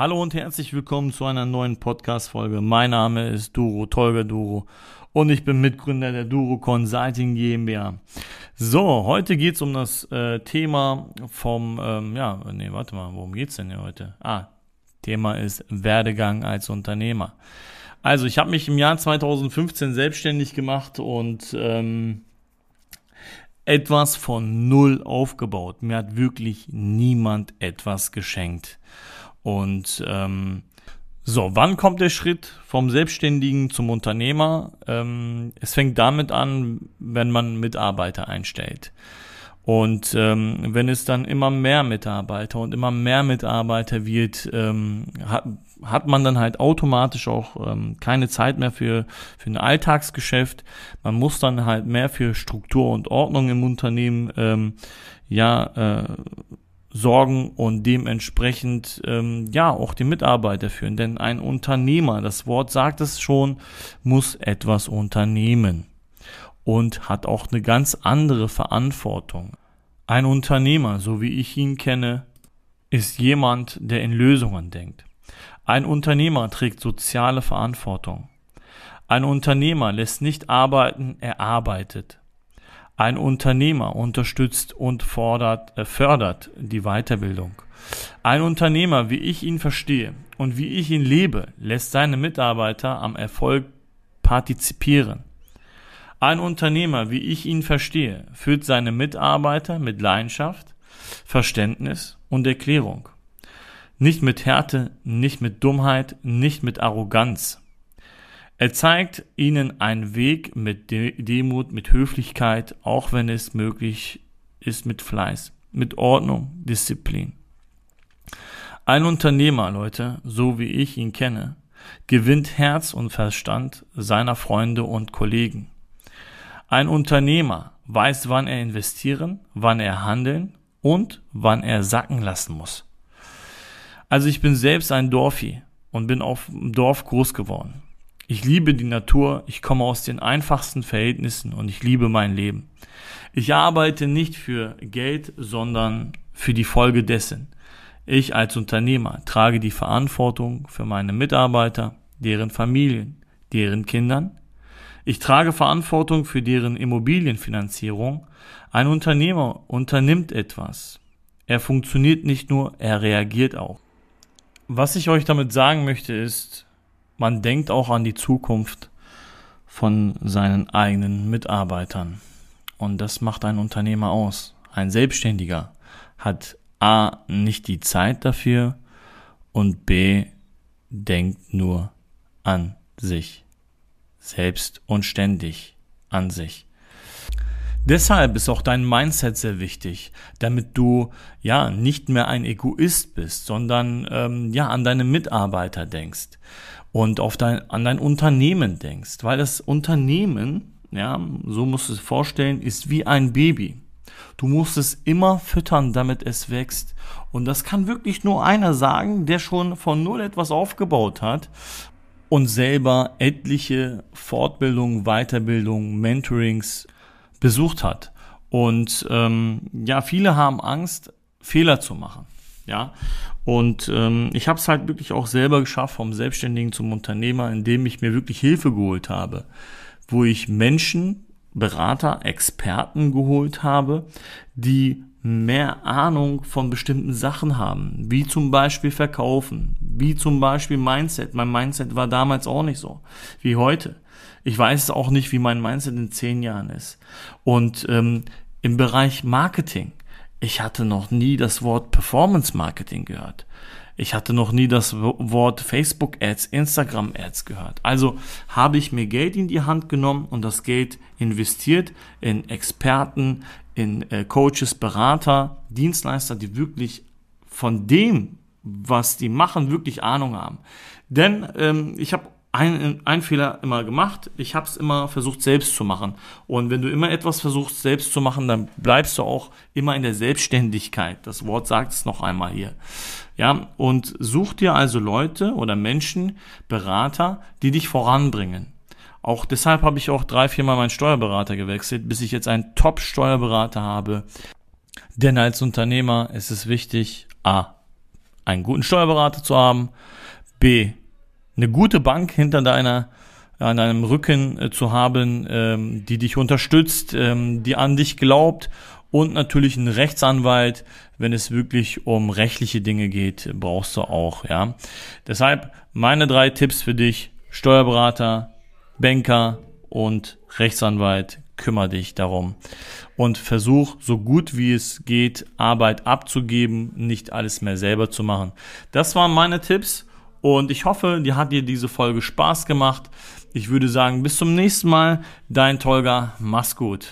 Hallo und herzlich willkommen zu einer neuen Podcast-Folge. Mein Name ist Duro, Tolga Duro und ich bin Mitgründer der Duro Consulting GmbH. So, heute geht's um das äh, Thema vom, ähm, ja, nee, warte mal, worum geht's denn hier heute? Ah, Thema ist Werdegang als Unternehmer. Also, ich habe mich im Jahr 2015 selbstständig gemacht und ähm, etwas von null aufgebaut. Mir hat wirklich niemand etwas geschenkt. Und ähm, so, wann kommt der Schritt vom Selbstständigen zum Unternehmer? Ähm, es fängt damit an, wenn man Mitarbeiter einstellt. Und ähm, wenn es dann immer mehr Mitarbeiter und immer mehr Mitarbeiter wird, ähm, hat, hat man dann halt automatisch auch ähm, keine Zeit mehr für, für ein Alltagsgeschäft. Man muss dann halt mehr für Struktur und Ordnung im Unternehmen ähm, ja äh, sorgen und dementsprechend ähm, ja auch die Mitarbeiter führen. Denn ein Unternehmer, das Wort sagt es schon, muss etwas unternehmen und hat auch eine ganz andere Verantwortung. Ein Unternehmer, so wie ich ihn kenne, ist jemand, der in Lösungen denkt. Ein Unternehmer trägt soziale Verantwortung. Ein Unternehmer lässt nicht arbeiten, er arbeitet. Ein Unternehmer unterstützt und fordert, äh, fördert die Weiterbildung. Ein Unternehmer, wie ich ihn verstehe und wie ich ihn lebe, lässt seine Mitarbeiter am Erfolg partizipieren. Ein Unternehmer, wie ich ihn verstehe, führt seine Mitarbeiter mit Leidenschaft, Verständnis und Erklärung. Nicht mit Härte, nicht mit Dummheit, nicht mit Arroganz. Er zeigt ihnen einen Weg mit Demut, mit Höflichkeit, auch wenn es möglich ist mit Fleiß, mit Ordnung, Disziplin. Ein Unternehmer, Leute, so wie ich ihn kenne, gewinnt Herz und Verstand seiner Freunde und Kollegen. Ein Unternehmer weiß, wann er investieren, wann er handeln und wann er sacken lassen muss. Also ich bin selbst ein Dorfi und bin auf dem Dorf groß geworden. Ich liebe die Natur, ich komme aus den einfachsten Verhältnissen und ich liebe mein Leben. Ich arbeite nicht für Geld, sondern für die Folge dessen. Ich als Unternehmer trage die Verantwortung für meine Mitarbeiter, deren Familien, deren Kindern. Ich trage Verantwortung für deren Immobilienfinanzierung. Ein Unternehmer unternimmt etwas. Er funktioniert nicht nur, er reagiert auch. Was ich euch damit sagen möchte ist, man denkt auch an die Zukunft von seinen eigenen Mitarbeitern. Und das macht ein Unternehmer aus. Ein Selbstständiger hat A nicht die Zeit dafür und B denkt nur an sich. Selbst und ständig an sich. Deshalb ist auch dein Mindset sehr wichtig, damit du ja nicht mehr ein Egoist bist, sondern ähm, ja an deine Mitarbeiter denkst und auf dein, an dein Unternehmen denkst, weil das Unternehmen, ja, so musst du es vorstellen, ist wie ein Baby. Du musst es immer füttern, damit es wächst. Und das kann wirklich nur einer sagen, der schon von null etwas aufgebaut hat und selber etliche Fortbildungen, Weiterbildungen, Mentorings besucht hat. Und ähm, ja, viele haben Angst, Fehler zu machen. Ja, und ähm, ich habe es halt wirklich auch selber geschafft, vom Selbstständigen zum Unternehmer, indem ich mir wirklich Hilfe geholt habe, wo ich Menschen, Berater, Experten geholt habe, die mehr Ahnung von bestimmten Sachen haben, wie zum Beispiel Verkaufen, wie zum Beispiel Mindset. Mein Mindset war damals auch nicht so wie heute. Ich weiß auch nicht, wie mein Mindset in zehn Jahren ist. Und ähm, im Bereich Marketing, ich hatte noch nie das Wort Performance Marketing gehört. Ich hatte noch nie das Wort Facebook Ads, Instagram Ads gehört. Also habe ich mir Geld in die Hand genommen und das Geld investiert in Experten, in äh, Coaches, Berater, Dienstleister, die wirklich von dem, was die machen, wirklich Ahnung haben. Denn ähm, ich habe ein, ein Fehler immer gemacht. Ich habe es immer versucht selbst zu machen. Und wenn du immer etwas versuchst selbst zu machen, dann bleibst du auch immer in der Selbstständigkeit. Das Wort sagt es noch einmal hier. Ja, und such dir also Leute oder Menschen, Berater, die dich voranbringen. Auch deshalb habe ich auch drei, viermal meinen Steuerberater gewechselt, bis ich jetzt einen Top-Steuerberater habe. Denn als Unternehmer ist es wichtig, A, einen guten Steuerberater zu haben, B, eine gute Bank hinter deiner an deinem Rücken äh, zu haben, ähm, die dich unterstützt, ähm, die an dich glaubt und natürlich einen Rechtsanwalt, wenn es wirklich um rechtliche Dinge geht, brauchst du auch, ja. Deshalb meine drei Tipps für dich: Steuerberater, Banker und Rechtsanwalt. Kümmer dich darum und versuch so gut wie es geht Arbeit abzugeben, nicht alles mehr selber zu machen. Das waren meine Tipps und ich hoffe, dir hat dir diese Folge Spaß gemacht. Ich würde sagen, bis zum nächsten Mal. Dein Tolga, mach's gut.